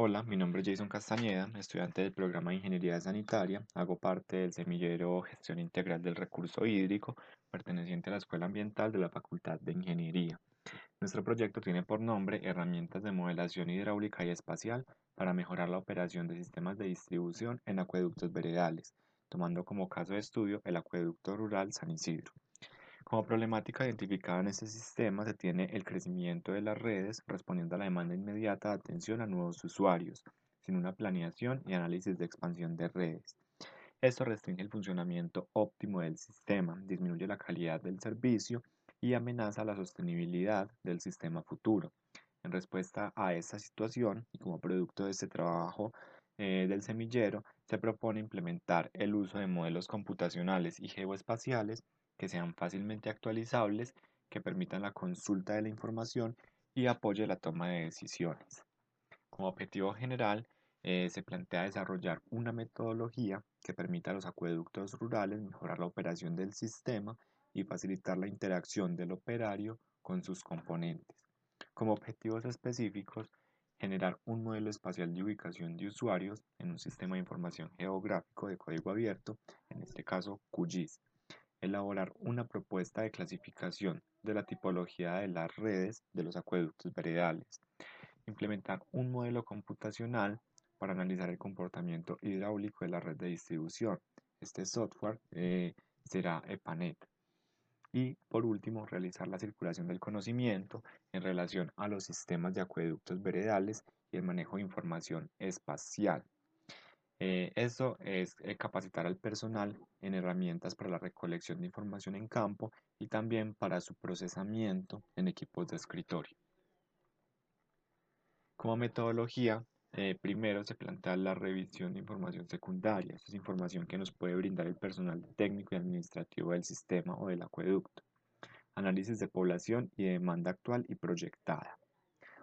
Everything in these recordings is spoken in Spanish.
Hola, mi nombre es Jason Castañeda, estudiante del programa de Ingeniería Sanitaria. Hago parte del semillero Gestión Integral del Recurso Hídrico, perteneciente a la Escuela Ambiental de la Facultad de Ingeniería. Nuestro proyecto tiene por nombre Herramientas de Modelación Hidráulica y Espacial para mejorar la operación de sistemas de distribución en acueductos veredales, tomando como caso de estudio el acueducto rural San Isidro. Como problemática identificada en este sistema se tiene el crecimiento de las redes respondiendo a la demanda inmediata de atención a nuevos usuarios, sin una planeación y análisis de expansión de redes. Esto restringe el funcionamiento óptimo del sistema, disminuye la calidad del servicio y amenaza la sostenibilidad del sistema futuro. En respuesta a esta situación y como producto de este trabajo eh, del semillero, se propone implementar el uso de modelos computacionales y geoespaciales que sean fácilmente actualizables, que permitan la consulta de la información y apoye la toma de decisiones. Como objetivo general, eh, se plantea desarrollar una metodología que permita a los acueductos rurales mejorar la operación del sistema y facilitar la interacción del operario con sus componentes. Como objetivos específicos, generar un modelo espacial de ubicación de usuarios en un sistema de información geográfico de código abierto, en este caso QGIS, elaborar una propuesta de clasificación de la tipología de las redes de los acueductos veredales, implementar un modelo computacional para analizar el comportamiento hidráulico de la red de distribución. Este software eh, será EPANET. Y por último, realizar la circulación del conocimiento en relación a los sistemas de acueductos veredales y el manejo de información espacial. Eh, esto es eh, capacitar al personal en herramientas para la recolección de información en campo y también para su procesamiento en equipos de escritorio. Como metodología, eh, primero se plantea la revisión de información secundaria. Esta es información que nos puede brindar el personal técnico y administrativo del sistema o del acueducto. Análisis de población y demanda actual y proyectada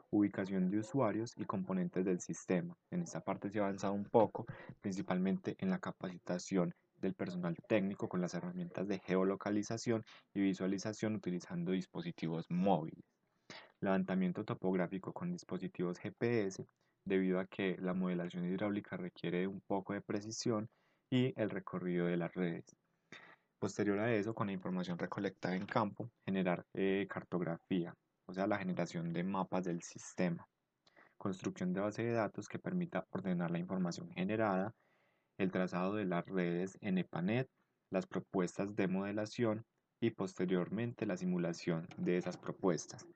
ubicación de usuarios y componentes del sistema. En esta parte se ha avanzado un poco, principalmente en la capacitación del personal técnico con las herramientas de geolocalización y visualización utilizando dispositivos móviles. Levantamiento topográfico con dispositivos GPS, debido a que la modelación hidráulica requiere un poco de precisión y el recorrido de las redes. Posterior a eso, con la información recolectada en campo, generar eh, cartografía, o sea, la generación de mapas del sistema, construcción de base de datos que permita ordenar la información generada, el trazado de las redes en EPANET, las propuestas de modelación y posteriormente la simulación de esas propuestas.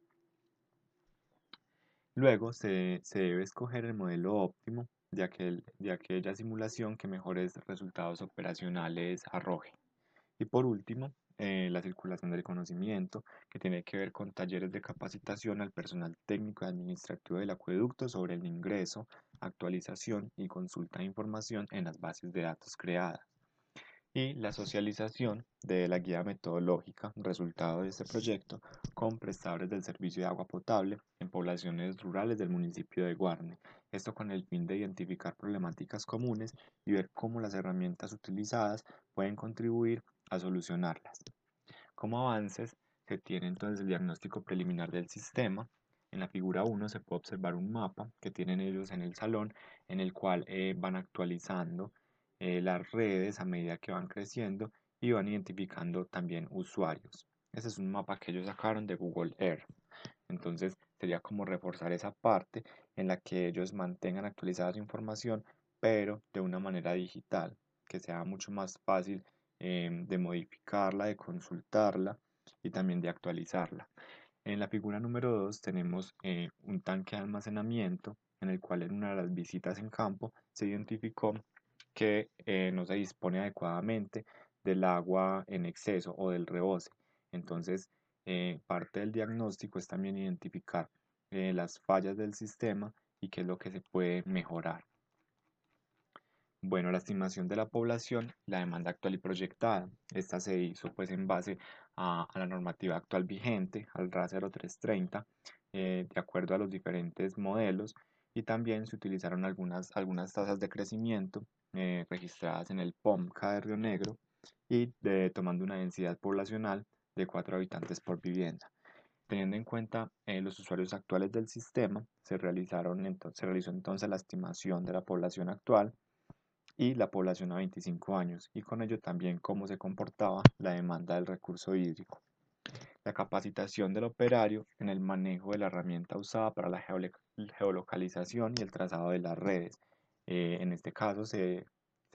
Luego se, debe escoger el modelo óptimo de, de aquella simulación que mejores resultados operacionales arroje. Y por último, eh, la circulación del conocimiento, que tiene que ver con talleres de capacitación al personal técnico y administrativo del acueducto sobre el ingreso, actualización y consulta de información en las bases de datos creadas. Y la socialización de la guía metodológica, resultado de este proyecto, con prestadores del servicio de agua potable en poblaciones rurales del municipio de Guarne. Esto con el fin de identificar problemáticas comunes y ver cómo las herramientas utilizadas pueden contribuir a solucionarlas. Como avances, se tiene entonces el diagnóstico preliminar del sistema. En la figura 1 se puede observar un mapa que tienen ellos en el salón, en el cual eh, van actualizando eh, las redes a medida que van creciendo y van identificando también usuarios. Ese es un mapa que ellos sacaron de Google Earth. Entonces sería como reforzar esa parte en la que ellos mantengan actualizada su información, pero de una manera digital, que sea mucho más fácil Em, de modificarla, de consultarla y también de actualizarla. En la figura número 2 tenemos eh, un tanque de almacenamiento en el cual en una de las visitas en campo se identificó que eh, no se dispone adecuadamente del agua en exceso o del rebose. Entonces, eh, parte del diagnóstico es también identificar las fallas del sistema y qué es lo que se puede mejorar. Bueno, la estimación de la población, la demanda actual y proyectada. Esta se hizo pues en base a, la normativa actual vigente, al RA 0330, eh, de acuerdo a los diferentes modelos también se utilizaron algunas, algunas tasas de crecimiento eh, registradas en el POMCA de Río Negro y tomando una densidad poblacional de 4 habitantes por vivienda. Teniendo en cuenta eh, los usuarios actuales del sistema, se, realizaron, entonces, se realizó entonces la estimación de la población actual y la población a 25 años, y con ello también cómo se comportaba la demanda del recurso hídrico. La capacitación del operario en el manejo de la herramienta usada para la geolocalización y el trazado de las redes. Eh, en este caso se,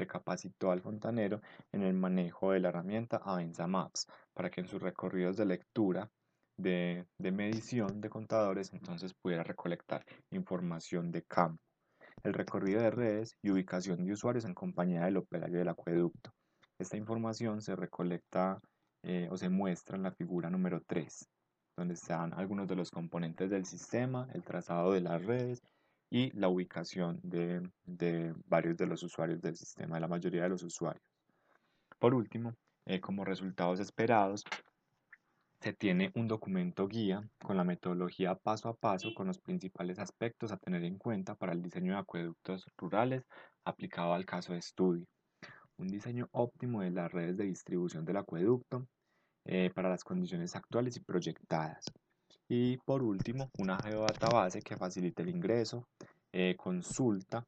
capacitó al fontanero en el manejo de la herramienta Avenza Maps para que en sus recorridos de lectura de, de medición de contadores entonces pudiera recolectar información de campo el recorrido de redes y ubicación de usuarios en compañía del operario del acueducto. Esta información se recolecta eh, o se muestra en la figura número 3, donde están algunos de los componentes del sistema, el trazado de las redes y la ubicación de, de varios de los usuarios del sistema, de la mayoría de los usuarios. Por último, eh, como resultados esperados, se tiene un documento guía con la metodología paso a paso con los principales aspectos a tener en cuenta para el diseño de acueductos rurales aplicado al caso de estudio. Un diseño óptimo de las redes de distribución del acueducto eh, para las condiciones actuales y proyectadas. Y por último, una geodatabase que facilite el ingreso, eh, consulta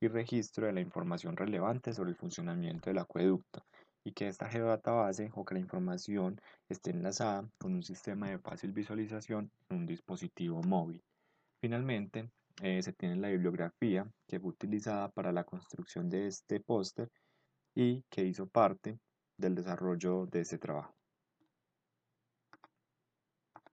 y registro de la información relevante sobre el funcionamiento del acueducto y que esta geodatabase o que la información esté enlazada con un sistema de fácil visualización en un dispositivo móvil. Finalmente, eh, se tiene la bibliografía que fue utilizada para la construcción de este póster y que hizo parte del desarrollo de este trabajo.